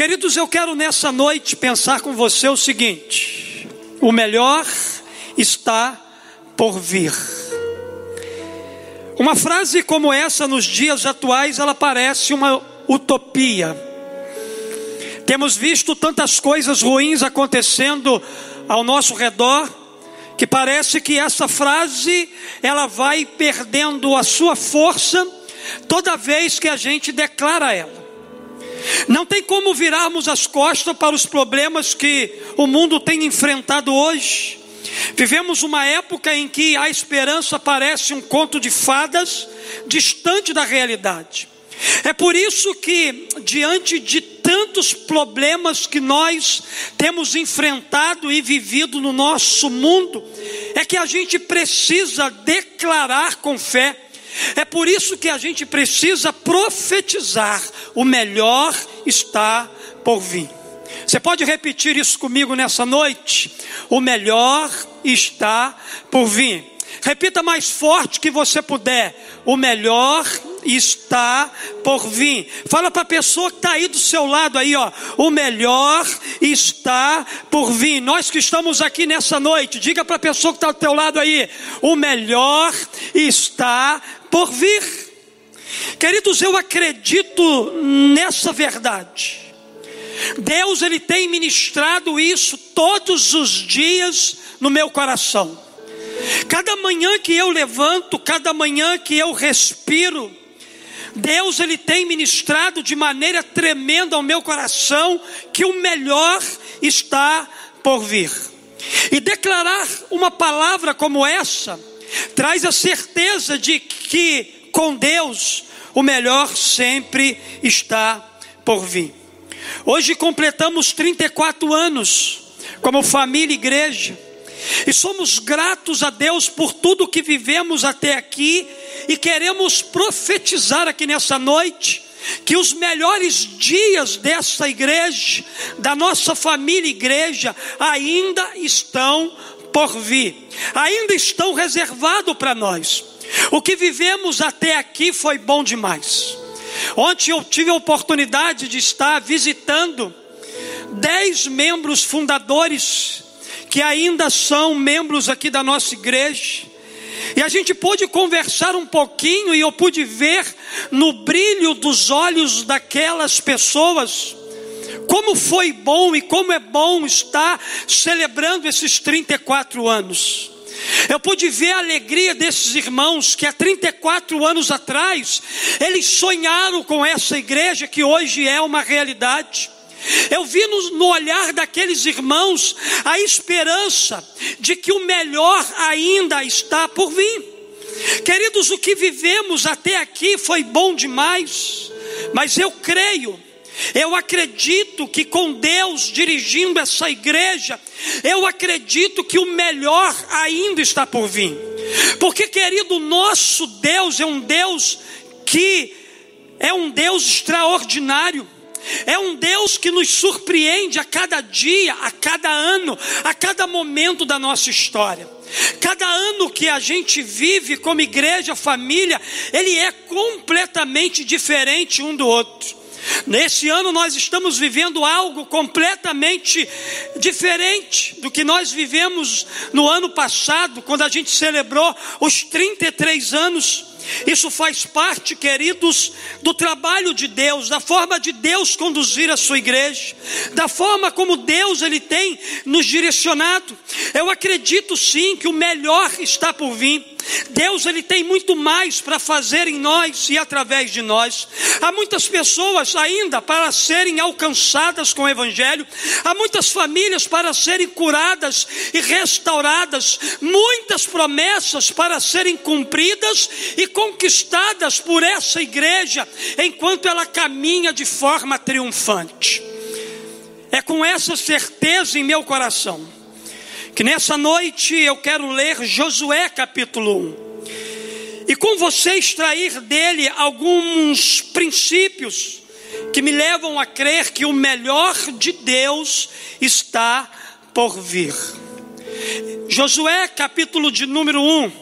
Queridos, eu quero nessa noite pensar com você o seguinte: o melhor está por vir. Uma frase como essa nos dias atuais, ela parece uma utopia. Temos visto tantas coisas ruins acontecendo ao nosso redor, que parece que essa frase ela vai perdendo a sua força toda vez que a gente declara ela. Não tem como virarmos as costas para os problemas que o mundo tem enfrentado hoje. Vivemos uma época em que a esperança parece um conto de fadas distante da realidade. É por isso que, diante de tantos problemas que nós temos enfrentado e vivido no nosso mundo, é que a gente precisa declarar com fé. É por isso que a gente precisa profetizar: o melhor está por vir. Você pode repetir isso comigo nessa noite? O melhor está por vir. Repita mais forte que você puder. O melhor está por vir. Fala para a pessoa que está aí do seu lado aí, ó. O melhor está por vir. Nós que estamos aqui nessa noite, diga para a pessoa que está do teu lado aí. O melhor está por vir. Queridos, eu acredito nessa verdade. Deus ele tem ministrado isso todos os dias no meu coração. Cada manhã que eu levanto, cada manhã que eu respiro, Deus ele tem ministrado de maneira tremenda ao meu coração que o melhor está por vir. E declarar uma palavra como essa traz a certeza de que com Deus o melhor sempre está por vir. Hoje completamos 34 anos como família e igreja. E somos gratos a Deus por tudo que vivemos até aqui e queremos profetizar aqui nessa noite que os melhores dias dessa igreja, da nossa família igreja, ainda estão por vir, ainda estão reservados para nós. O que vivemos até aqui foi bom demais. Ontem eu tive a oportunidade de estar visitando dez membros fundadores que ainda são membros aqui da nossa igreja. E a gente pôde conversar um pouquinho e eu pude ver no brilho dos olhos daquelas pessoas como foi bom e como é bom estar celebrando esses 34 anos. Eu pude ver a alegria desses irmãos que há 34 anos atrás eles sonharam com essa igreja que hoje é uma realidade. Eu vi no, no, olhar daqueles irmãos a esperança de que o melhor ainda está por vir. Queridos, o que vivemos até aqui foi bom demais, mas eu creio, eu acredito que com Deus dirigindo essa igreja, eu acredito que o melhor ainda está por vir. Porque, querido, nosso Deus é um Deus que é um Deus extraordinário. É um Deus que nos surpreende a cada dia, a cada ano, a cada momento da nossa história. Cada ano que a gente vive como igreja, família, ele é completamente diferente um do outro. Nesse ano nós estamos vivendo algo completamente diferente do que nós vivemos no ano passado, quando a gente celebrou os 33 anos isso faz parte, queridos, do trabalho de Deus, da forma de Deus conduzir a sua igreja, da forma como Deus ele tem nos direcionado. Eu acredito sim que o melhor está por vir. Deus ele tem muito mais para fazer em nós e através de nós. Há muitas pessoas ainda para serem alcançadas com o evangelho, há muitas famílias para serem curadas e restauradas, muitas promessas para serem cumpridas e conquistadas por essa igreja enquanto ela caminha de forma triunfante. É com essa certeza em meu coração que nessa noite eu quero ler Josué capítulo 1. E com você extrair dele alguns princípios que me levam a crer que o melhor de Deus está por vir. Josué capítulo de número 1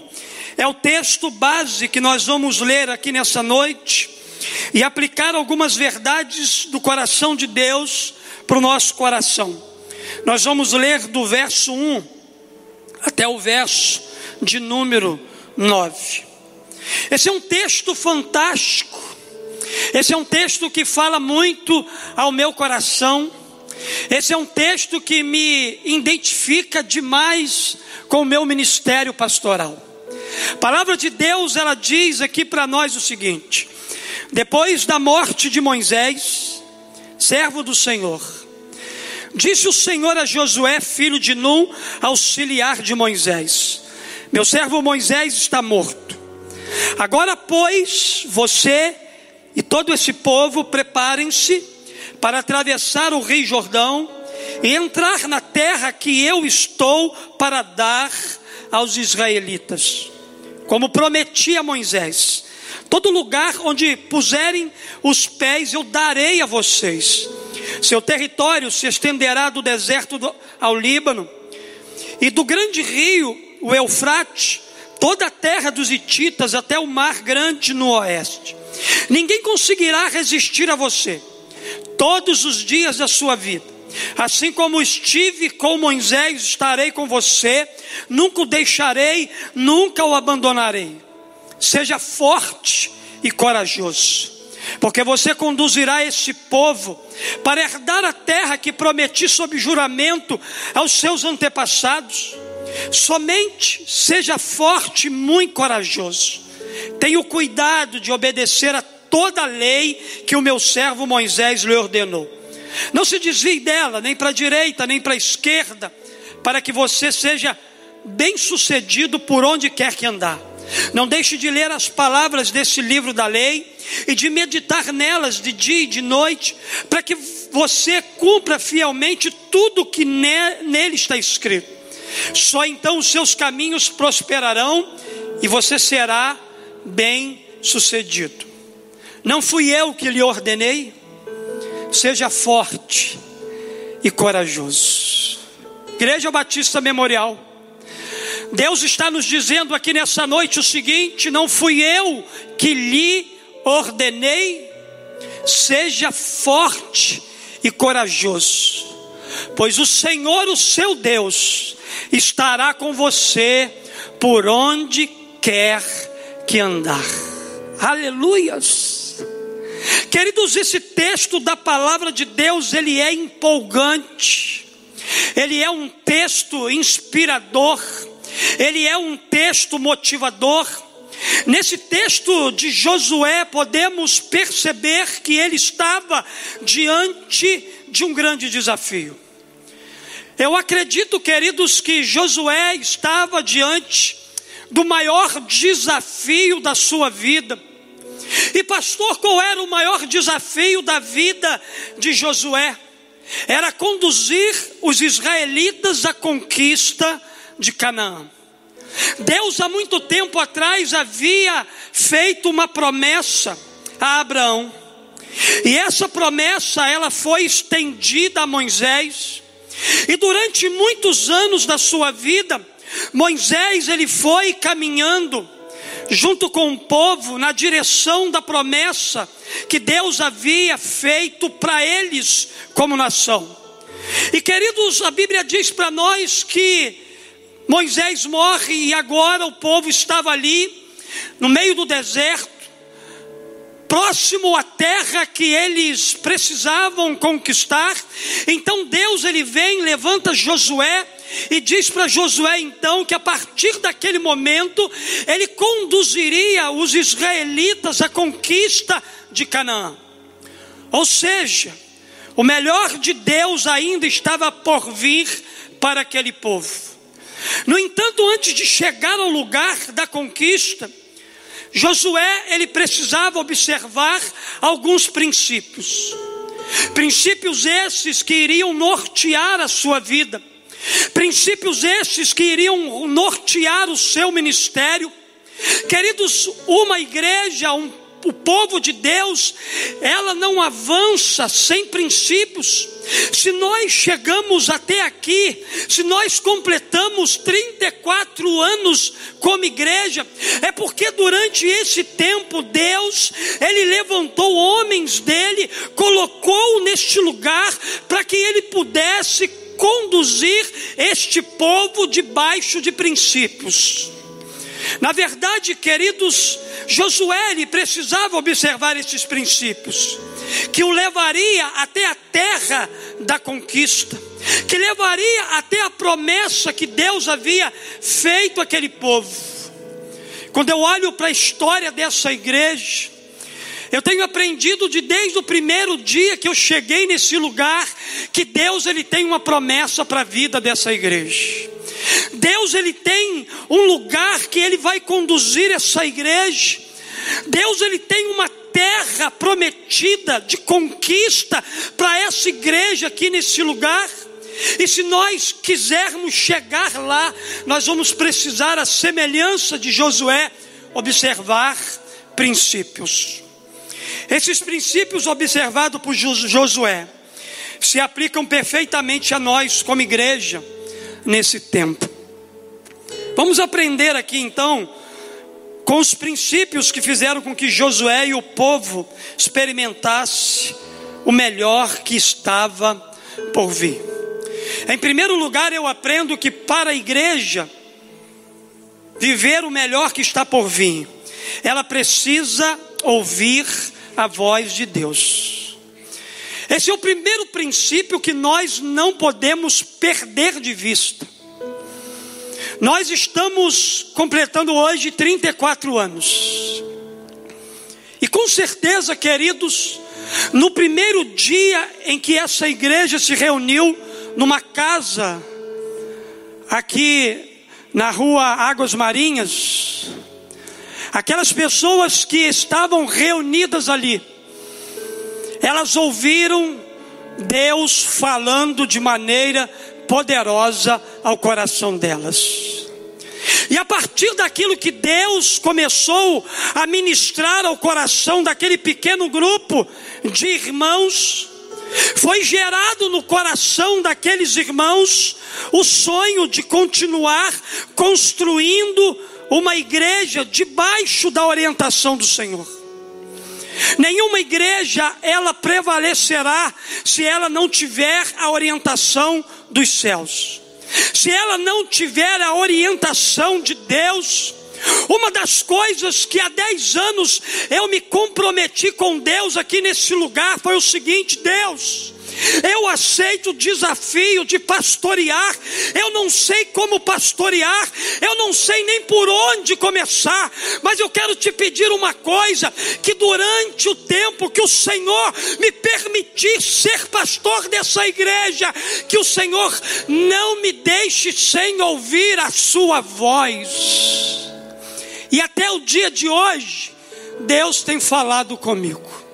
é o texto base que nós vamos ler aqui nessa noite. e aplicar algumas verdades do coração de Deus para o nosso coração. Nós vamos ler do verso 1 até o verso de número 9. Esse é um texto fantástico. Esse é um texto que fala muito ao meu coração. Esse é um texto que me identifica demais com o meu ministério pastoral. A palavra de Deus, ela diz aqui para nós o seguinte: depois da morte de Moisés, servo do Senhor, disse o Senhor a Josué, filho de Num, auxiliar de Moisés: Meu servo Moisés está morto. Agora, pois, você e todo esse povo preparem-se para atravessar o Rio Jordão e entrar na terra que eu estou para dar aos israelitas, como prometi a Moisés. Todo lugar onde puserem os pés eu darei a vocês. Seu território se estenderá do deserto ao Líbano e do grande rio, o Eufrate, toda a terra dos Hititas até o mar grande no oeste. Ninguém conseguirá resistir a você todos os dias da sua vida. Assim como estive com Moisés, estarei com você, nunca o deixarei, nunca o abandonarei. Seja forte e corajoso, porque você conduzirá esse povo para herdar a terra que prometi sob juramento aos seus antepassados. Somente seja forte e muito corajoso. Tenha o cuidado de obedecer a toda a lei que o meu servo Moisés lhe ordenou. Não se desvie dela, nem para a direita, nem para a esquerda, para que você seja bem sucedido por onde quer que andar. Não deixe de ler as palavras desse livro da lei e de meditar nelas de dia e de noite, para que você cumpra fielmente tudo que nele está escrito. Só então os seus caminhos prosperarão e você será bem sucedido. Não fui eu que lhe ordenei? Seja forte e corajoso. Igreja Batista Memorial. Deus está nos dizendo aqui nessa noite o seguinte: não fui eu que lhe ordenei, seja forte e corajoso, pois o Senhor, o seu Deus, estará com você por onde quer que andar. Aleluias. Queridos, esse texto da palavra de Deus, ele é empolgante. Ele é um texto inspirador. Ele é um texto motivador. Nesse texto de Josué, podemos perceber que ele estava diante de um grande desafio. Eu acredito, queridos, que Josué estava diante do maior desafio da sua vida. E pastor, qual era o maior desafio da vida de Josué? Era conduzir os israelitas à conquista de Canaã. Deus há muito tempo atrás havia feito uma promessa a Abraão. E essa promessa ela foi estendida a Moisés. E durante muitos anos da sua vida, Moisés ele foi caminhando junto com o povo na direção da promessa que Deus havia feito para eles como nação. E queridos, a Bíblia diz para nós que Moisés morre e agora o povo estava ali no meio do deserto, próximo à terra que eles precisavam conquistar. Então Deus ele vem, levanta Josué e diz para Josué então que a partir daquele momento ele conduziria os israelitas à conquista de Canaã. Ou seja, o melhor de Deus ainda estava por vir para aquele povo. No entanto, antes de chegar ao lugar da conquista, Josué ele precisava observar alguns princípios. Princípios esses que iriam nortear a sua vida. Princípios estes que iriam nortear o seu ministério. Queridos, uma igreja, um o povo de Deus, ela não avança sem princípios. Se nós chegamos até aqui, se nós completamos 34 anos como igreja, é porque durante esse tempo Deus, ele levantou homens dele, colocou neste lugar para que ele pudesse conduzir este povo debaixo de princípios. Na verdade, queridos, Josué precisava observar esses princípios, que o levaria até a terra da conquista, que levaria até a promessa que Deus havia feito àquele povo. Quando eu olho para a história dessa igreja, eu tenho aprendido de desde o primeiro dia que eu cheguei nesse lugar que Deus ele tem uma promessa para a vida dessa igreja. Deus ele tem um lugar que ele vai conduzir essa igreja. Deus ele tem uma terra prometida de conquista para essa igreja aqui nesse lugar. E se nós quisermos chegar lá, nós vamos precisar, a semelhança de Josué, observar princípios. Esses princípios observados por Josué se aplicam perfeitamente a nós como igreja nesse tempo. Vamos aprender aqui então com os princípios que fizeram com que Josué e o povo experimentasse o melhor que estava por vir. Em primeiro lugar, eu aprendo que para a igreja viver o melhor que está por vir, ela precisa ouvir a voz de Deus. Esse é o primeiro princípio que nós não podemos perder de vista. Nós estamos completando hoje 34 anos. E com certeza, queridos, no primeiro dia em que essa igreja se reuniu numa casa aqui na rua Águas Marinhas, Aquelas pessoas que estavam reunidas ali, elas ouviram Deus falando de maneira poderosa ao coração delas. E a partir daquilo que Deus começou a ministrar ao coração daquele pequeno grupo de irmãos, foi gerado no coração daqueles irmãos o sonho de continuar construindo uma igreja debaixo da orientação do Senhor. Nenhuma igreja ela prevalecerá se ela não tiver a orientação dos céus. Se ela não tiver a orientação de Deus, uma das coisas que há dez anos eu me comprometi com Deus aqui nesse lugar foi o seguinte: Deus, eu aceito o desafio de pastorear. Eu não sei como pastorear, eu não sei nem por onde começar, mas eu quero te pedir uma coisa: que durante o tempo que o Senhor me permitir ser pastor dessa igreja, que o Senhor não me deixe sem ouvir a sua voz. E até o dia de hoje, Deus tem falado comigo.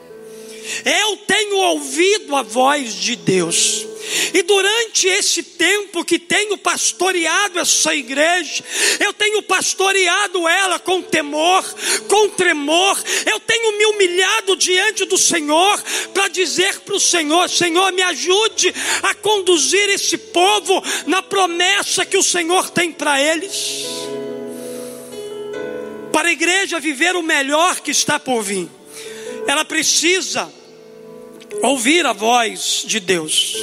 Eu tenho ouvido a voz de Deus. E durante esse tempo que tenho pastoreado essa igreja, eu tenho pastoreado ela com temor, com tremor, eu tenho me humilhado diante do Senhor para dizer para o Senhor: Senhor, me ajude a conduzir esse povo na promessa que o Senhor tem para eles. Para a igreja viver o melhor que está por vir, ela precisa ouvir a voz de Deus.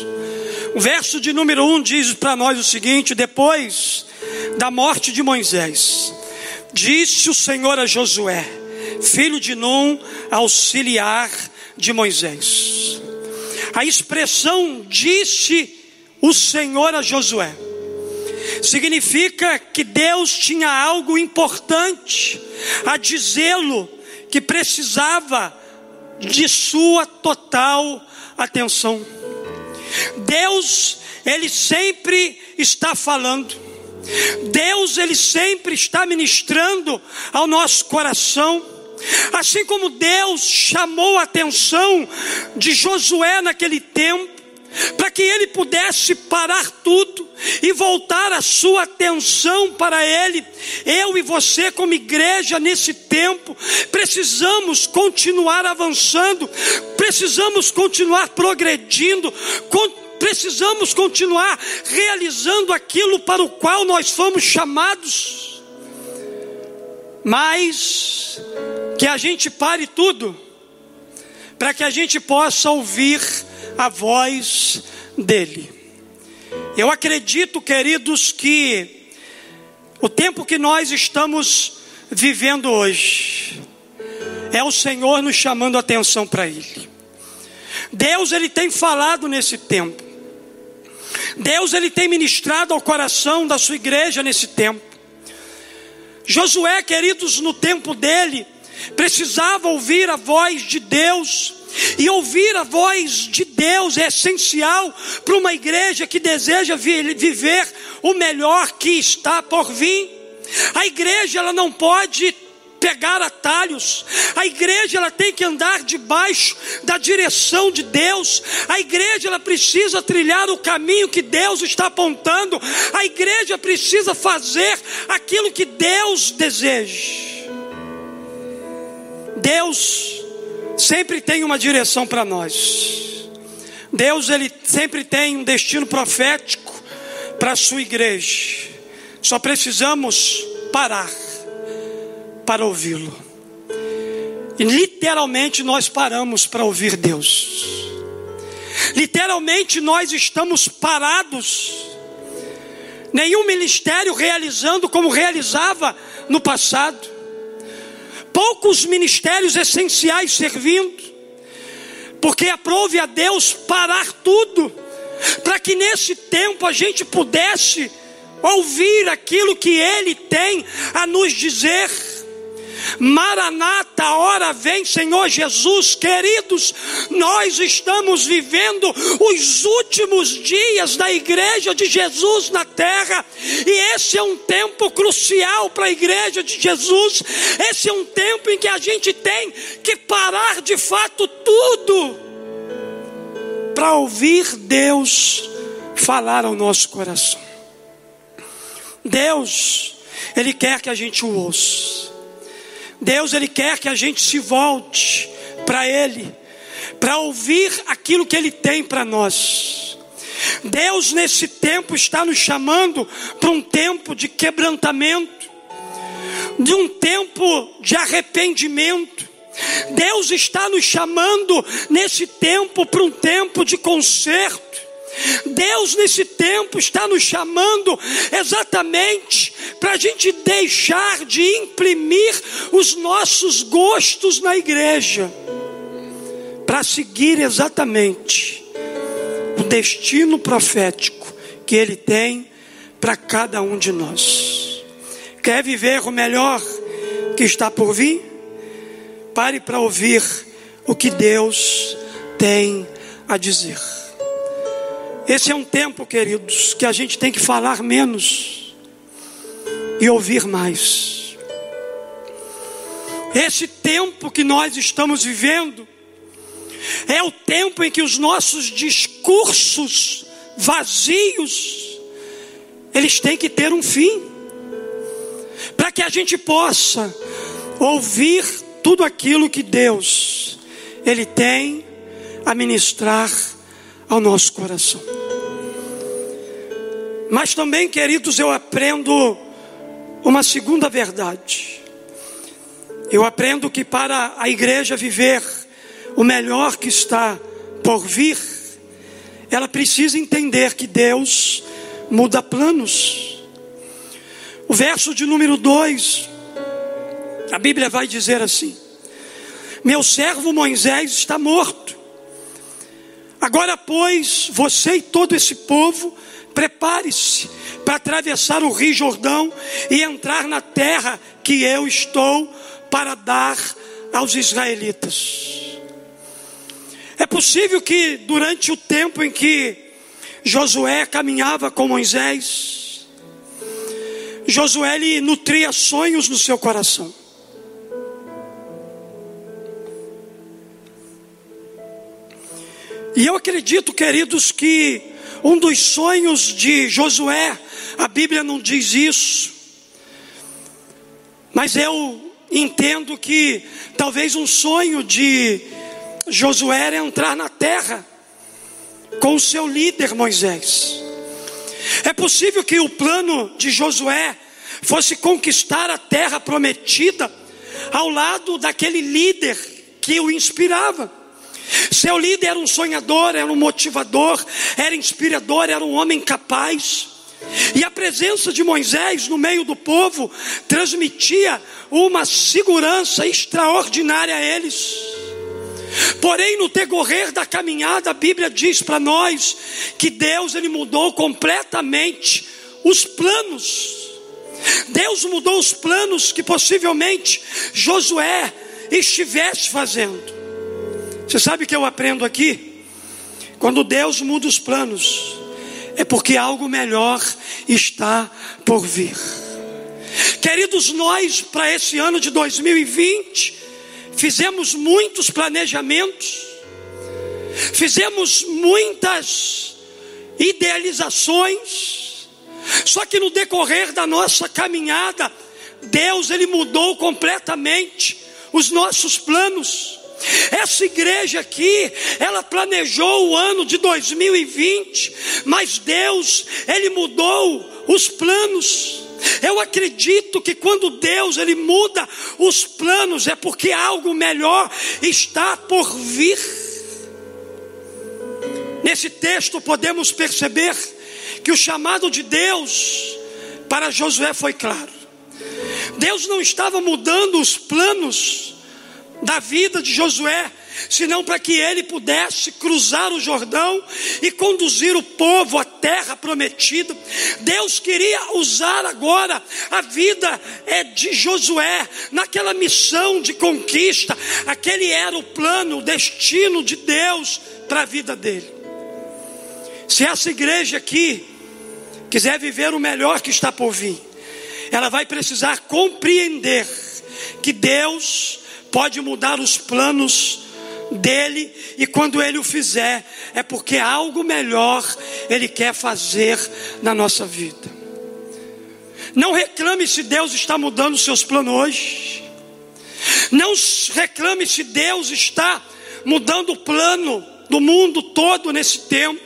O verso de número 1 um diz para nós o seguinte: depois da morte de Moisés, disse o Senhor a Josué, filho de Num, auxiliar de Moisés. A expressão disse o Senhor a Josué significa que Deus tinha algo importante a dizê-lo que precisava de sua total atenção. Deus, Ele sempre está falando. Deus, Ele sempre está ministrando ao nosso coração. Assim como Deus chamou a atenção de Josué naquele tempo, para que ele pudesse parar tudo e voltar a sua atenção para ele. Eu e você, como igreja, nesse tempo, precisamos continuar avançando, precisamos continuar progredindo, precisamos continuar realizando aquilo para o qual nós fomos chamados. Mas que a gente pare tudo, para que a gente possa ouvir a voz dele. Eu acredito, queridos, que o tempo que nós estamos vivendo hoje é o Senhor nos chamando a atenção para ele. Deus ele tem falado nesse tempo. Deus ele tem ministrado ao coração da sua igreja nesse tempo. Josué, queridos, no tempo dele, precisava ouvir a voz de Deus e ouvir a voz de Deus é essencial para uma igreja que deseja viver o melhor que está por vir. A igreja ela não pode pegar atalhos. A igreja ela tem que andar debaixo da direção de Deus. A igreja ela precisa trilhar o caminho que Deus está apontando. A igreja precisa fazer aquilo que Deus deseja. Deus sempre tem uma direção para nós. Deus ele sempre tem um destino profético para a sua igreja. Só precisamos parar para ouvi-lo. E literalmente nós paramos para ouvir Deus. Literalmente nós estamos parados. Nenhum ministério realizando como realizava no passado poucos ministérios essenciais servindo, porque aprove a Deus parar tudo, para que nesse tempo a gente pudesse ouvir aquilo que Ele tem a nos dizer. Maranata, hora vem, Senhor Jesus, queridos, nós estamos vivendo os últimos dias da igreja de Jesus na terra, e esse é um tempo crucial para a igreja de Jesus. Esse é um tempo em que a gente tem que parar de fato tudo para ouvir Deus falar ao nosso coração. Deus, Ele quer que a gente o ouça. Deus ele quer que a gente se volte para ele, para ouvir aquilo que ele tem para nós. Deus nesse tempo está nos chamando para um tempo de quebrantamento, de um tempo de arrependimento. Deus está nos chamando nesse tempo para um tempo de conserto. Deus, nesse tempo, está nos chamando exatamente para a gente deixar de imprimir os nossos gostos na igreja, para seguir exatamente o destino profético que Ele tem para cada um de nós. Quer viver o melhor que está por vir? Pare para ouvir o que Deus tem a dizer. Esse é um tempo, queridos, que a gente tem que falar menos e ouvir mais. Esse tempo que nós estamos vivendo é o tempo em que os nossos discursos vazios eles têm que ter um fim. Para que a gente possa ouvir tudo aquilo que Deus ele tem a ministrar ao nosso coração. Mas também, queridos, eu aprendo uma segunda verdade. Eu aprendo que para a igreja viver o melhor que está por vir, ela precisa entender que Deus muda planos. O verso de número 2, a Bíblia vai dizer assim: Meu servo Moisés está morto. Agora, pois, você e todo esse povo Prepare-se para atravessar o Rio Jordão e entrar na terra que eu estou para dar aos israelitas. É possível que durante o tempo em que Josué caminhava com Moisés, Josué lhe nutria sonhos no seu coração. E eu acredito, queridos, que um dos sonhos de Josué, a Bíblia não diz isso, mas eu entendo que talvez um sonho de Josué era entrar na terra com o seu líder Moisés. É possível que o plano de Josué fosse conquistar a terra prometida ao lado daquele líder que o inspirava. Seu líder era um sonhador, era um motivador, era inspirador, era um homem capaz. E a presença de Moisés no meio do povo transmitia uma segurança extraordinária a eles. Porém, no decorrer da caminhada, a Bíblia diz para nós que Deus ele mudou completamente os planos. Deus mudou os planos que possivelmente Josué estivesse fazendo. Você sabe o que eu aprendo aqui? Quando Deus muda os planos, é porque algo melhor está por vir. Queridos, nós, para esse ano de 2020, fizemos muitos planejamentos, fizemos muitas idealizações, só que no decorrer da nossa caminhada, Deus ele mudou completamente os nossos planos. Essa igreja aqui, ela planejou o ano de 2020, mas Deus, ele mudou os planos. Eu acredito que quando Deus ele muda os planos é porque algo melhor está por vir. Nesse texto podemos perceber que o chamado de Deus para Josué foi claro. Deus não estava mudando os planos da vida de Josué, senão para que ele pudesse cruzar o Jordão e conduzir o povo à terra prometida. Deus queria usar agora a vida é, de Josué naquela missão de conquista. Aquele era o plano, o destino de Deus para a vida dele. Se essa igreja aqui quiser viver o melhor que está por vir, ela vai precisar compreender que Deus pode mudar os planos dele, e quando ele o fizer, é porque algo melhor ele quer fazer na nossa vida. Não reclame se Deus está mudando os seus planos hoje. Não reclame se Deus está mudando o plano do mundo todo nesse tempo.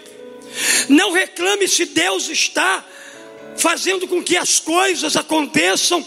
Não reclame se Deus está fazendo com que as coisas aconteçam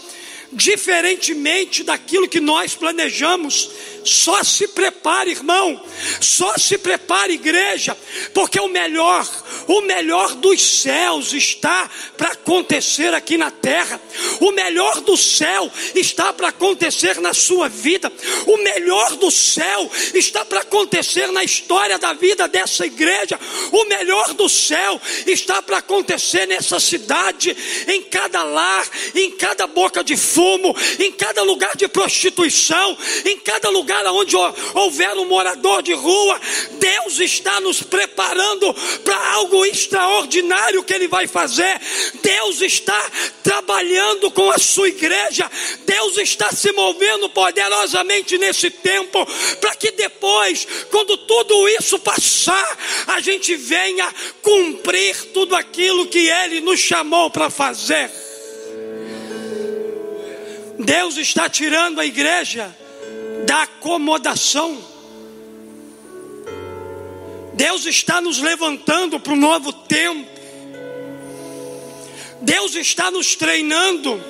diferentemente daquilo que nós planejamos. Só se prepare, irmão. Só se prepare, igreja, porque o melhor, o melhor dos céus está para acontecer aqui na terra. O melhor do céu está para acontecer na sua vida. O melhor do céu está para acontecer na história da vida dessa igreja. O melhor do céu está para acontecer nessa cidade, em cada lar, em cada boca de fumo, em cada lugar de prostituição, em cada lugar onde houver um morador de rua, Deus está nos preparando para algo extraordinário que Ele vai fazer. Deus está trabalhando com a sua igreja, Deus está se movendo poderosamente nesse tempo, para que depois, quando tudo isso passar, a gente venha cumprir tudo aquilo que Ele nos chamou para fazer. Deus está tirando a igreja da acomodação. Deus está nos levantando para um novo tempo. Deus está nos treinando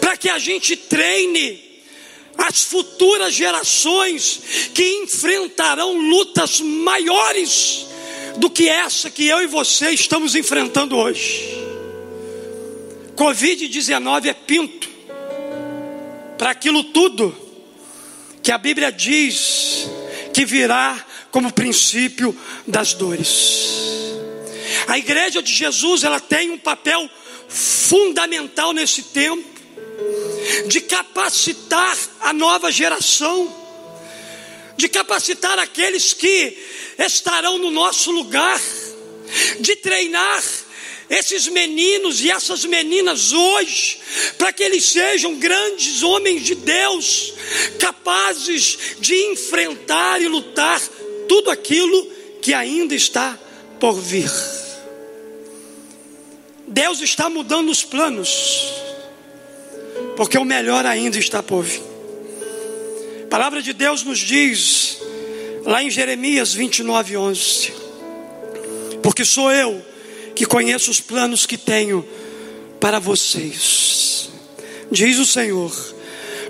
para que a gente treine as futuras gerações que enfrentarão lutas maiores do que essa que eu e você estamos enfrentando hoje. Covid-19 é pinto para aquilo tudo que a Bíblia diz que virá como princípio das dores. A igreja de Jesus, ela tem um papel fundamental nesse tempo de capacitar a nova geração, de capacitar aqueles que estarão no nosso lugar, de treinar esses meninos e essas meninas hoje, para que eles sejam grandes homens de Deus, capazes de enfrentar e lutar tudo aquilo que ainda está por vir. Deus está mudando os planos, porque o melhor ainda está por vir. A palavra de Deus nos diz, lá em Jeremias 29, 11: Porque sou eu que conheço os planos que tenho para vocês, diz o Senhor,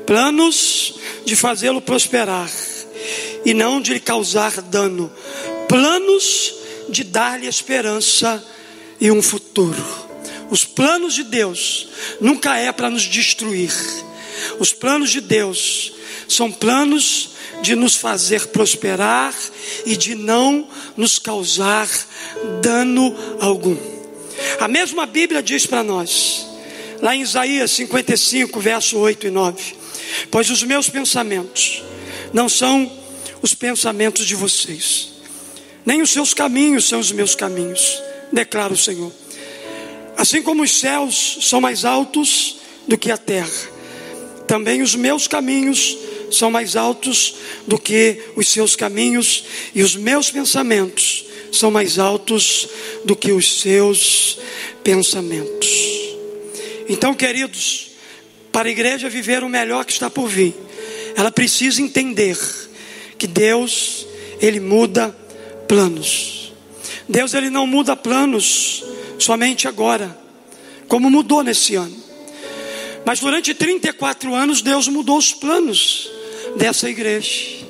planos de fazê-lo prosperar e não de lhe causar dano, planos de dar-lhe esperança e um futuro. Os planos de Deus nunca é para nos destruir. Os planos de Deus são planos de nos fazer prosperar e de não nos causar dano algum. A mesma Bíblia diz para nós, lá em Isaías 55, verso 8 e 9: Pois os meus pensamentos não são os pensamentos de vocês, nem os seus caminhos são os meus caminhos, declara o Senhor. Assim como os céus são mais altos do que a terra, também os meus caminhos são mais altos do que os seus caminhos, e os meus pensamentos são mais altos do que os seus pensamentos. Então, queridos, para a igreja viver o melhor que está por vir, ela precisa entender que Deus, Ele muda planos. Deus, Ele não muda planos somente agora, como mudou nesse ano. Mas durante 34 anos, Deus mudou os planos dessa igreja.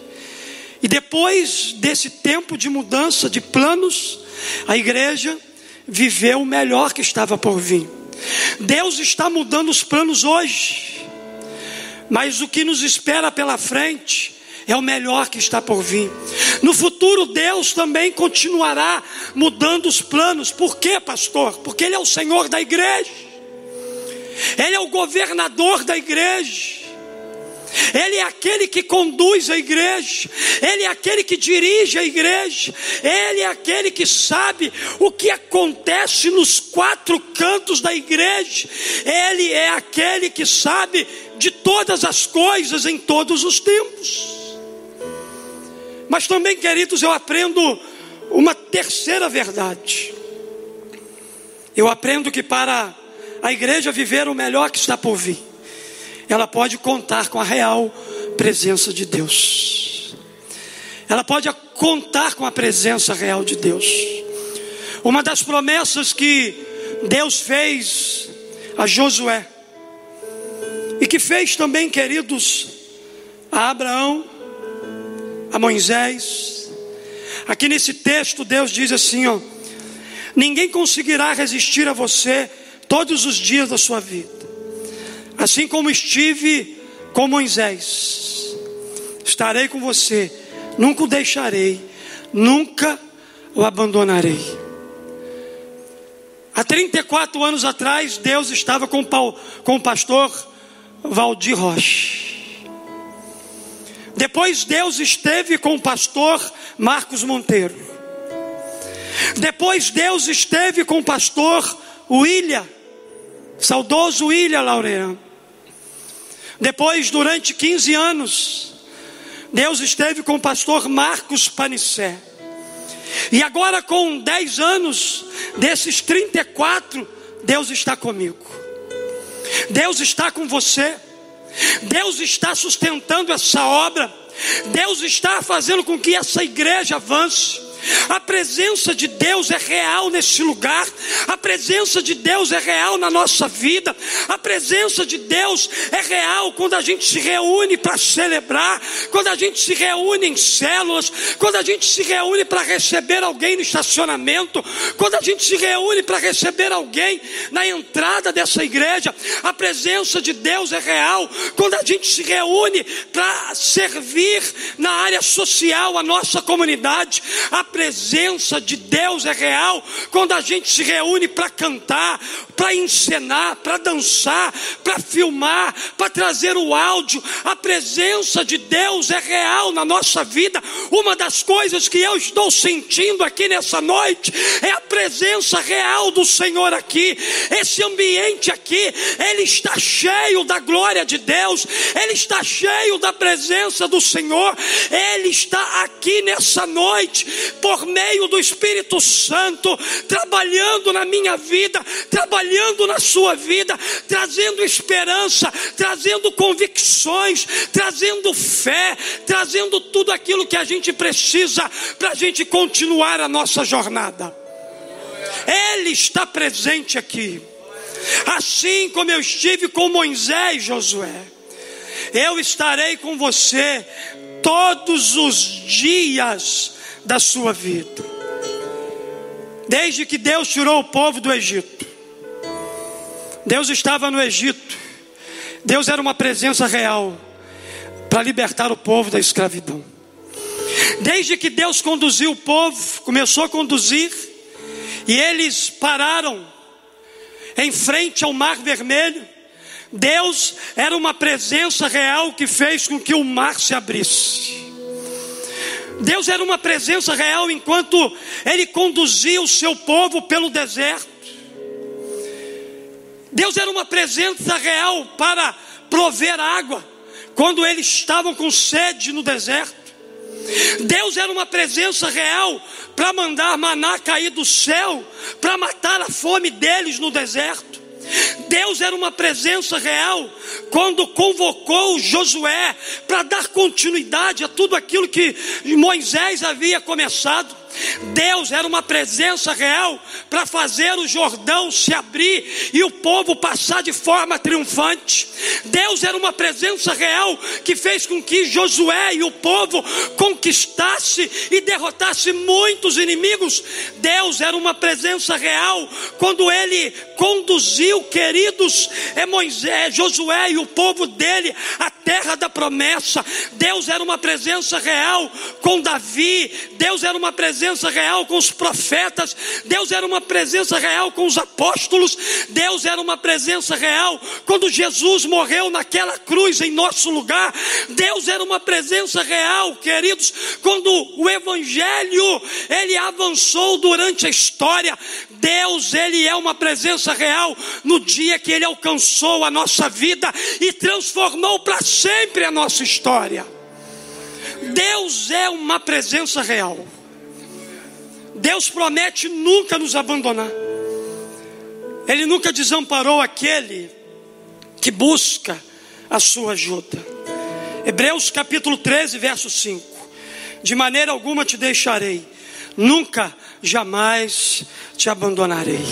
E depois desse tempo de mudança de planos, a igreja viveu o melhor que estava por vir. Deus está mudando os planos hoje, mas o que nos espera pela frente é o melhor que está por vir. No futuro, Deus também continuará mudando os planos. Por quê, pastor? Porque Ele é o Senhor da igreja, Ele é o governador da igreja. Ele é aquele que conduz a igreja, Ele é aquele que dirige a igreja, Ele é aquele que sabe o que acontece nos quatro cantos da igreja, Ele é aquele que sabe de todas as coisas em todos os tempos. Mas também, queridos, eu aprendo uma terceira verdade. Eu aprendo que para a igreja viver o melhor que está por vir, ela pode contar com a real presença de Deus. Ela pode contar com a presença real de Deus. Uma das promessas que Deus fez a Josué, e que fez também, queridos, a Abraão, a Moisés. Aqui nesse texto, Deus diz assim: ó, ninguém conseguirá resistir a você todos os dias da sua vida, assim como estive com Moisés, estarei com você, nunca o deixarei, nunca o abandonarei. Há 34 anos atrás, Deus estava com, com o pastor Valdir Rocha. Depois Deus esteve com o pastor Marcos Monteiro. Depois Deus esteve com o pastor William, saudoso William Laureano. Depois, durante 15 anos, Deus esteve com o pastor Marcos Panicé. E agora, com 10 anos, desses 34, Deus está comigo. Deus está com você. Deus está sustentando essa obra, Deus está fazendo com que essa igreja avance. A presença de Deus é real nesse lugar, a presença de Deus é real na nossa vida, a presença de Deus é real quando a gente se reúne para celebrar, quando a gente se reúne em células, quando a gente se reúne para receber alguém no estacionamento, quando a gente se reúne para receber alguém na entrada dessa igreja, a presença de Deus é real quando a gente se reúne para servir na área social a nossa comunidade, a presença de Deus é real quando a gente se reúne para cantar, para encenar, para dançar, para filmar, para trazer o áudio. A presença de Deus é real na nossa vida. Uma das coisas que eu estou sentindo aqui nessa noite é a presença real do Senhor aqui. Esse ambiente aqui, ele está cheio da glória de Deus, ele está cheio da presença do Senhor, ele está aqui nessa noite por meio do Espírito Santo, trabalhando na minha vida, trabalhando na sua vida, trazendo esperança, trazendo convicções, trazendo fé, trazendo tudo aquilo que a gente precisa para a gente continuar a nossa jornada. Ele está presente aqui. Assim como eu estive com Moisés Josué, eu estarei com você todos os dias da sua vida. Desde que Deus tirou o povo do Egito, Deus estava no Egito, Deus era uma presença real para libertar o povo da escravidão. Desde que Deus conduziu o povo, começou a conduzir, e eles pararam em frente ao Mar Vermelho. Deus era uma presença real que fez com que o mar se abrisse. Deus era uma presença real enquanto ele conduzia o seu povo pelo deserto. Deus era uma presença real para prover água quando eles estavam com sede no deserto. Deus era uma presença real para mandar maná cair do céu, para matar a fome deles no deserto. Deus era uma presença real quando convocou Josué para dar continuidade a tudo aquilo que Moisés havia começado. Deus era uma presença real para fazer o Jordão se abrir e o povo passar de forma triunfante. Deus era uma presença real que fez com que Josué e o povo conquistasse e derrotasse muitos inimigos. Deus era uma presença real quando ele conduziu, queridos, é Moisés, Josué e o povo dele à terra da promessa. Deus era uma presença real com Davi. Deus era uma presença presença real com os profetas, Deus era uma presença real com os apóstolos, Deus era uma presença real quando Jesus morreu naquela cruz em nosso lugar, Deus era uma presença real, queridos, quando o evangelho ele avançou durante a história, Deus, Ele é uma presença real no dia que Ele alcançou a nossa vida e transformou para sempre a nossa história. Deus é uma presença real. Deus promete nunca nos abandonar. Ele nunca desamparou aquele que busca a sua ajuda. Hebreus capítulo 13, verso 5. De maneira alguma te deixarei, nunca, jamais te abandonarei.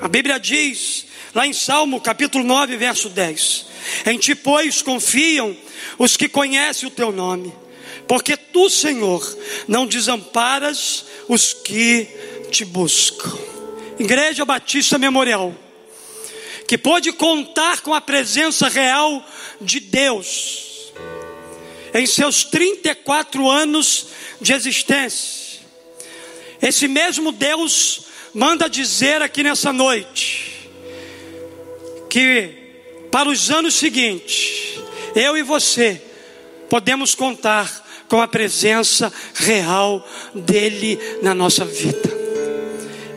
A Bíblia diz, lá em Salmo capítulo 9, verso 10: Em ti, pois, confiam os que conhecem o teu nome, porque tu, Senhor, não desamparas os que te buscam. Igreja Batista Memorial, que pode contar com a presença real de Deus em seus 34 anos de existência. Esse mesmo Deus manda dizer aqui nessa noite que para os anos seguintes, eu e você podemos contar com a presença real dele na nossa vida.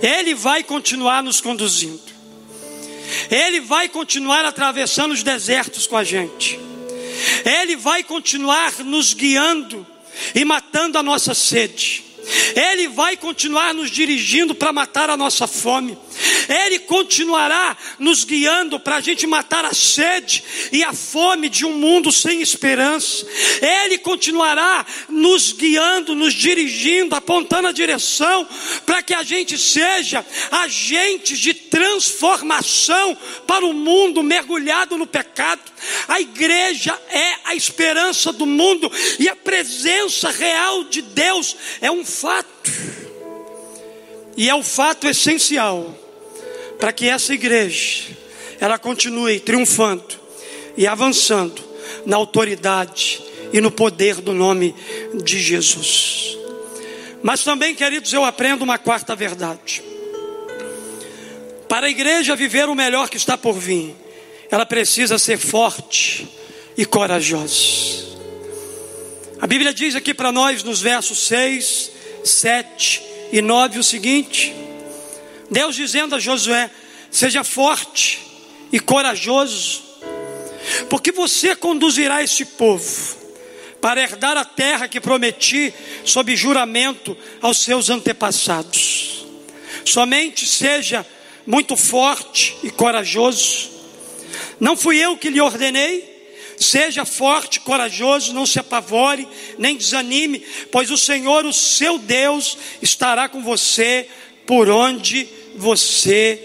Ele vai continuar nos conduzindo. Ele vai continuar atravessando os desertos com a gente. Ele vai continuar nos guiando e matando a nossa sede. Ele vai continuar nos dirigindo para matar a nossa fome. Ele continuará nos guiando para a gente matar a sede e a fome de um mundo sem esperança. Ele continuará nos guiando, nos dirigindo, apontando a direção para que a gente seja agentes de transformação para o mundo mergulhado no pecado. A igreja é a esperança do mundo e a presença real de Deus é um fato. E é o um fato essencial para que essa igreja ela continue triunfando e avançando na autoridade e no poder do nome de Jesus. Mas também, queridos, eu aprendo uma quarta verdade. Para a igreja viver o melhor que está por vir, ela precisa ser forte e corajosa. A Bíblia diz aqui para nós nos versos 6, 7 e 9 o seguinte: Deus dizendo a Josué: seja forte e corajoso, porque você conduzirá este povo para herdar a terra que prometi sob juramento aos seus antepassados. Somente seja muito forte e corajoso. Não fui eu que lhe ordenei? Seja forte, corajoso, não se apavore, nem desanime, pois o Senhor, o seu Deus, estará com você por onde você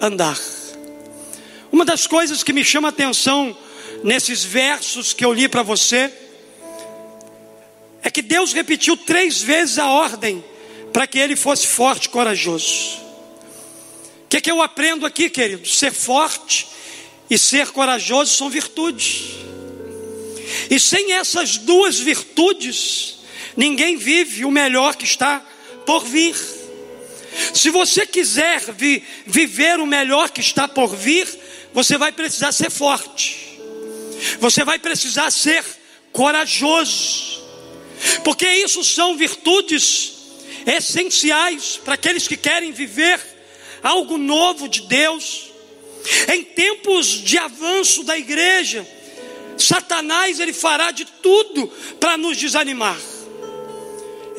andar. Uma das coisas que me chama a atenção nesses versos que eu li para você é que Deus repetiu três vezes a ordem para que ele fosse forte e corajoso. O que, é que eu aprendo aqui, querido? Ser forte e ser corajoso são virtudes. E sem essas duas virtudes, ninguém vive o melhor que está por vir. Se você quiser vi, viver o melhor que está por vir, você vai precisar ser forte, você vai precisar ser corajoso, porque isso são virtudes essenciais para aqueles que querem viver algo novo de Deus. Em tempos de avanço da igreja, Satanás ele fará de tudo para nos desanimar.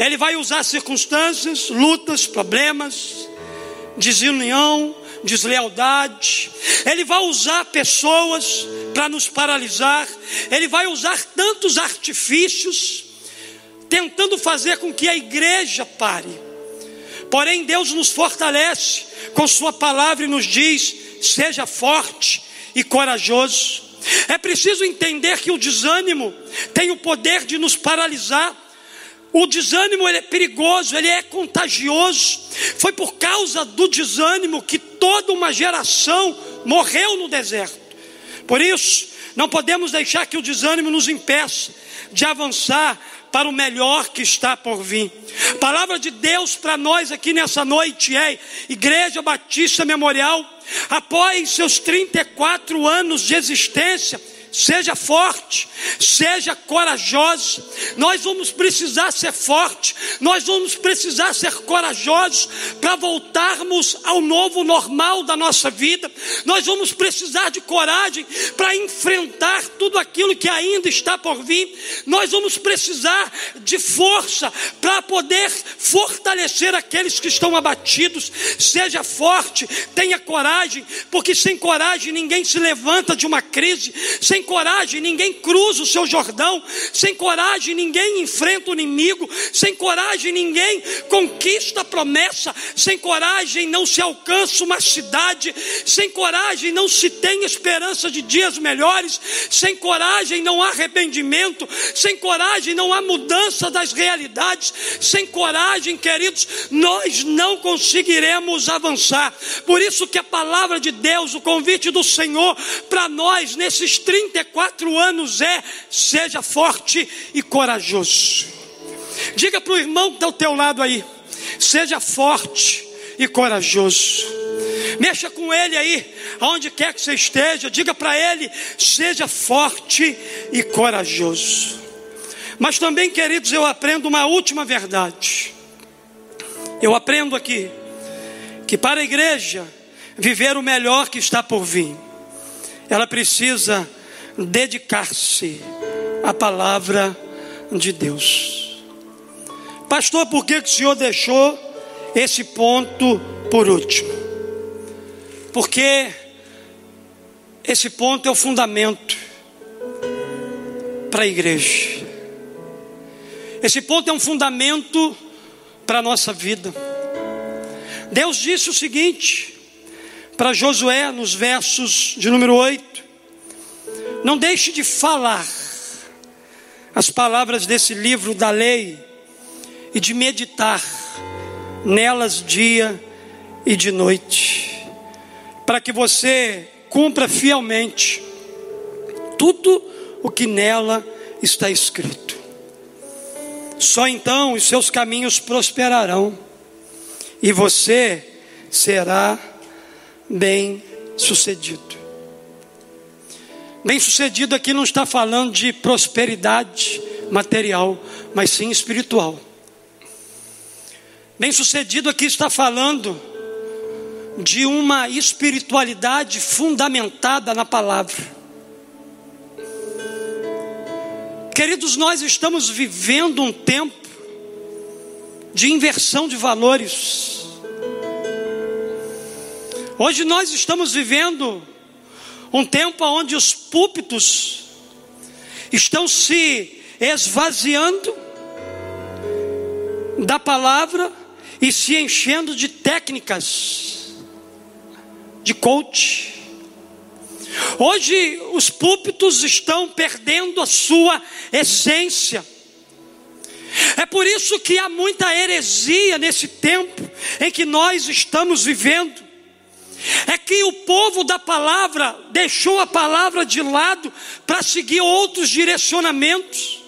Ele vai usar circunstâncias, lutas, problemas, desunião, deslealdade. Ele vai usar pessoas para nos paralisar. Ele vai usar tantos artifícios tentando fazer com que a igreja pare. Porém, Deus nos fortalece com Sua palavra e nos diz: seja forte e corajoso. É preciso entender que o desânimo tem o poder de nos paralisar. O desânimo ele é perigoso, ele é contagioso. Foi por causa do desânimo que toda uma geração morreu no deserto. Por isso, não podemos deixar que o desânimo nos impeça de avançar para o melhor que está por vir. Palavra de Deus para nós aqui nessa noite é: Igreja Batista Memorial, após seus 34 anos de existência, seja forte, seja corajoso. Nós vamos precisar ser forte, nós vamos precisar ser corajosos para voltarmos ao novo normal da nossa vida. Nós vamos precisar de coragem para enfrentar tudo aquilo que ainda está por vir. Nós vamos precisar de força para poder fortalecer aqueles que estão abatidos. Seja forte, tenha coragem, porque sem coragem ninguém se levanta de uma crise. Sem sem coragem ninguém cruza o seu Jordão, sem coragem ninguém enfrenta o inimigo, sem coragem ninguém conquista a promessa, sem coragem não se alcança uma cidade, sem coragem não se tem esperança de dias melhores, sem coragem não há arrependimento, sem coragem não há mudança das realidades, sem coragem, queridos, nós não conseguiremos avançar. Por isso que a palavra de Deus, o convite do Senhor para nós nesses 30 34 anos é: seja forte e corajoso. Diga para o irmão que está ao teu lado aí: seja forte e corajoso. Mexa com ele aí, aonde quer que você esteja, diga para ele: seja forte e corajoso. Mas também, queridos, eu aprendo uma última verdade. Eu aprendo aqui que para a igreja viver o melhor que está por vir, ela precisa dedicar-se à palavra de Deus. Pastor, por que, o senhor deixou esse ponto por último? Porque esse ponto é o fundamento para a igreja. Esse ponto é um fundamento para a nossa vida. Deus disse o seguinte para Josué, nos versos de número 8: não deixe de falar as palavras desse livro da lei e de meditar nelas dia e de noite, para que você cumpra fielmente tudo o que nela está escrito. Só então os seus caminhos prosperarão e você será bem sucedido. Bem-sucedido aqui não está falando de prosperidade material, mas sim espiritual. Bem-sucedido aqui está falando de uma espiritualidade fundamentada na palavra. Queridos, nós estamos vivendo um tempo de inversão de valores. Hoje nós estamos vivendo um tempo onde os púlpitos estão se esvaziando da palavra e se enchendo de técnicas de coach. Hoje os púlpitos estão perdendo a sua essência. É por isso que há muita heresia nesse tempo em que nós estamos vivendo. É que o povo da palavra deixou a palavra de lado para seguir outros direcionamentos.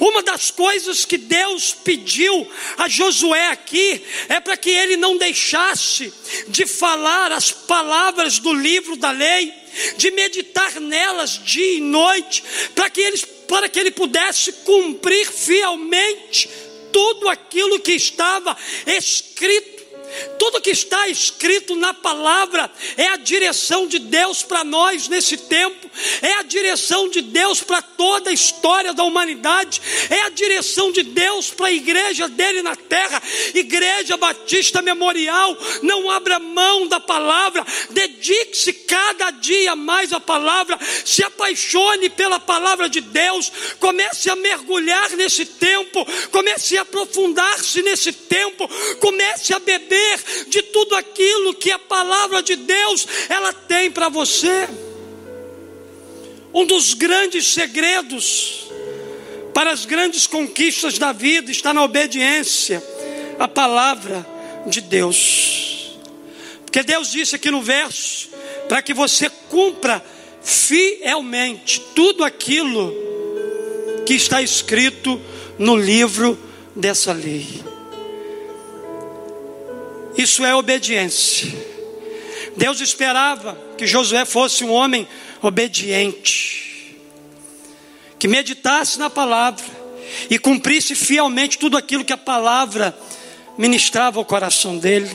Uma das coisas que Deus pediu a Josué aqui é para que ele não deixasse de falar as palavras do livro da lei, de meditar nelas dia e noite, para que, eles, para que ele pudesse cumprir fielmente tudo aquilo que estava escrito tudo que está escrito na palavra é a direção de Deus para nós nesse tempo, é a direção de Deus para toda a história da humanidade, é a direção de Deus para a igreja dele na terra, Igreja Batista Memorial. Não abra mão da palavra, dedique-se cada dia mais à palavra, se apaixone pela palavra de Deus, comece a mergulhar nesse tempo, comece a aprofundar-se nesse tempo, comece a beber de tudo aquilo que a palavra de Deus ela tem para você. Um dos grandes segredos para as grandes conquistas da vida está na obediência à palavra de Deus. Porque Deus disse aqui no verso para que você cumpra fielmente tudo aquilo que está escrito no livro dessa lei. Isso é obediência. Deus esperava que Josué fosse um homem obediente, que meditasse na palavra e cumprisse fielmente tudo aquilo que a palavra ministrava ao coração dele.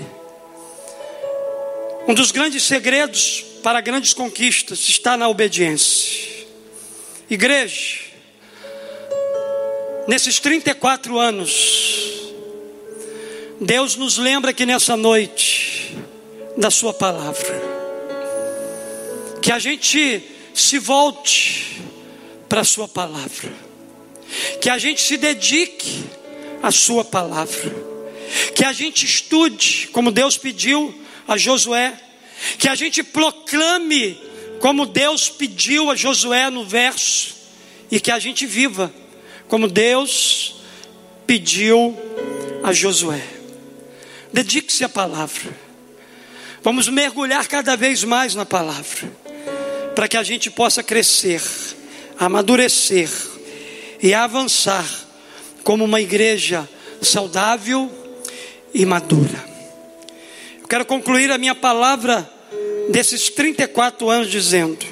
Um dos grandes segredos para grandes conquistas está na obediência. Igreja, nesses 34 anos, Deus nos lembra que nessa noite da Sua palavra, que a gente se volte para a Sua palavra, que a gente se dedique à Sua palavra, que a gente estude como Deus pediu a Josué, que a gente proclame como Deus pediu a Josué no verso, e que a gente viva como Deus pediu a Josué. Dedique-se à palavra. Vamos mergulhar cada vez mais na palavra, para que a gente possa crescer, amadurecer e avançar como uma igreja saudável e madura. Eu quero concluir a minha palavra desses 34 anos dizendo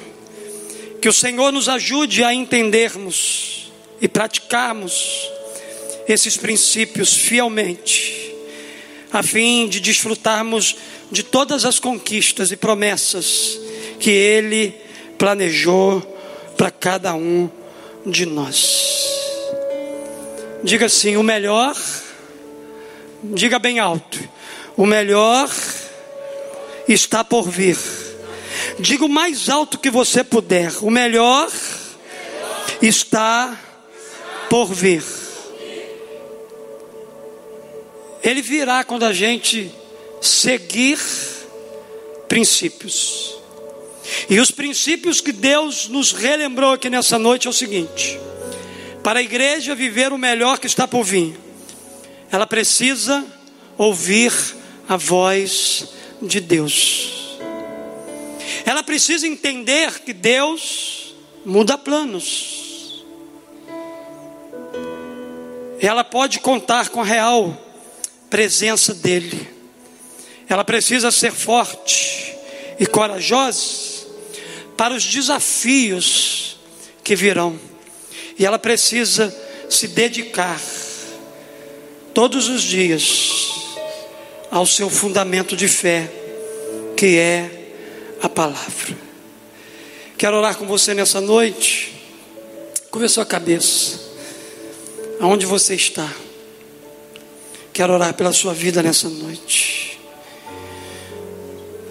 que o Senhor nos ajude a entendermos e praticarmos esses princípios fielmente a fim de desfrutarmos de todas as conquistas e promessas que Ele planejou para cada um de nós. Diga assim: o melhor, diga bem alto, o melhor está por vir. Diga o mais alto que você puder, o melhor está por vir. Ele virá quando a gente seguir princípios. E os princípios que Deus nos relembrou aqui nessa noite é o seguinte: para a igreja viver o melhor que está por vir, ela precisa ouvir a voz de Deus. Ela precisa entender que Deus muda planos. Ela pode contar com a real presença dEle. Ela precisa ser forte e corajosa para os desafios que virão. E ela precisa se dedicar todos os dias ao seu fundamento de fé, que é a palavra. Quero orar com você nessa noite Curva sua cabeça. Aonde você está? Quero orar pela sua vida nessa noite.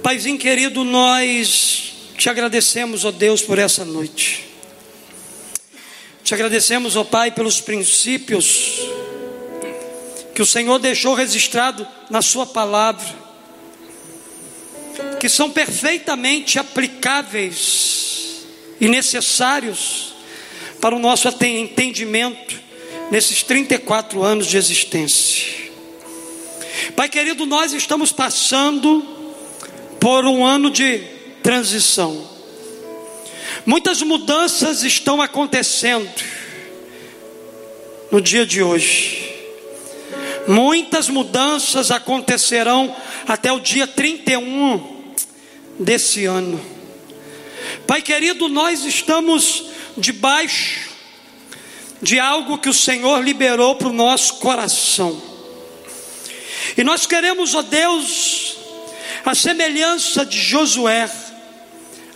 Paizinho querido, nós te agradecemos, ó Deus, por essa noite. Te agradecemos, ó Pai, pelos princípios que o Senhor deixou registrado na Sua palavra, que são perfeitamente aplicáveis e necessários para o nosso entendimento nesses 34 anos de existência. Pai querido, nós estamos passando por um ano de transição. Muitas mudanças estão acontecendo no dia de hoje. Muitas mudanças acontecerão até o dia 31 desse ano. Pai querido, nós estamos debaixo de algo que o Senhor liberou para o nosso coração. E nós queremos, ó Deus, a semelhança de Josué,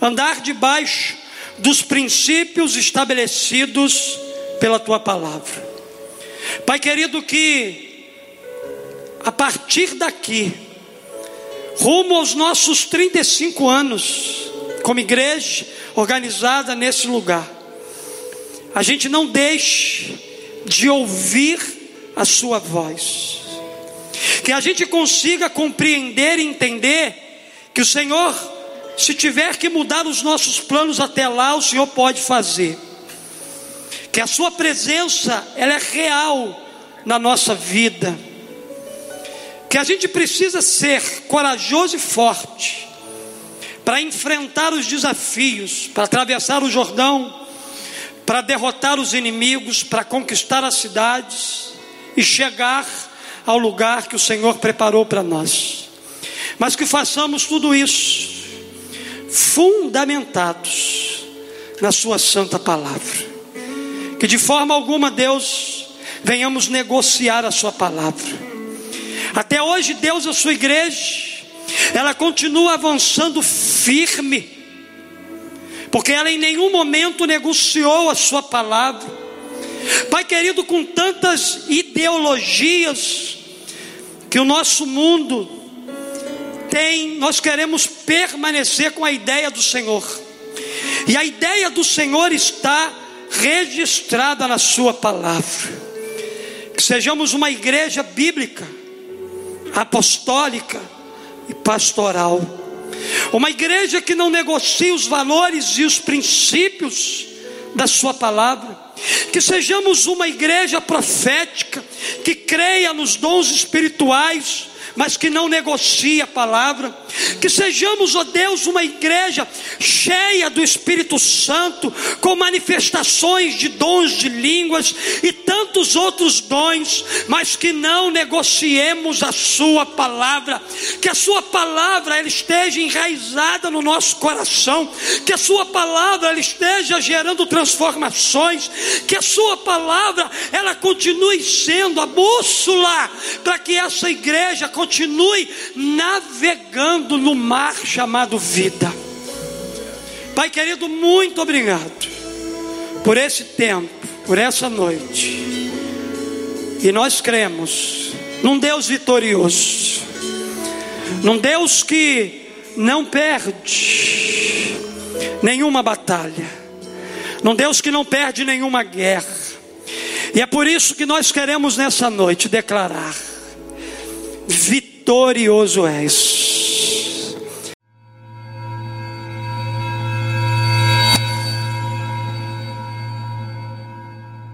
andar debaixo dos princípios estabelecidos pela tua palavra. Pai querido, que a partir daqui, rumo aos nossos 35 anos, como igreja organizada nesse lugar, a gente não deixe de ouvir a Sua voz, que a gente consiga compreender e entender que o Senhor, se tiver que mudar os nossos planos até lá, o Senhor pode fazer, que a Sua presença, ela é real na nossa vida, que a gente precisa ser corajoso e forte para enfrentar os desafios, para atravessar o Jordão, para derrotar os inimigos, para conquistar as cidades e chegar ao lugar que o Senhor preparou para nós. Mas que façamos tudo isso fundamentados na Sua santa palavra. Que de forma alguma, Deus, venhamos negociar a Sua palavra. Até hoje, Deus, a Sua igreja, ela continua avançando firme porque ela em nenhum momento negociou a sua palavra. Pai querido, com tantas ideologias que o nosso mundo tem, nós queremos permanecer com a ideia do Senhor. E a ideia do Senhor está registrada na Sua palavra. Que sejamos uma igreja bíblica, apostólica e pastoral uma igreja que não negocia os valores e os princípios da Sua palavra. Que sejamos uma igreja profética, que creia nos dons espirituais, mas que não negocia a palavra. Que sejamos, ó Deus, uma igreja cheia do Espírito Santo, com manifestações de dons de línguas e tantos outros dons, mas que não negociemos a Sua palavra. Que a Sua palavra ela esteja enraizada no nosso coração, que a Sua palavra ela esteja gerando transformações, que a Sua palavra ela continue sendo a bússola para que essa igreja continue navegando no mar chamado vida. Pai querido, muito obrigado por esse tempo, por essa noite. E nós cremos num Deus vitorioso, num Deus que não perde nenhuma batalha, num Deus que não perde nenhuma guerra. E é por isso que nós queremos nessa noite declarar: vitorioso és.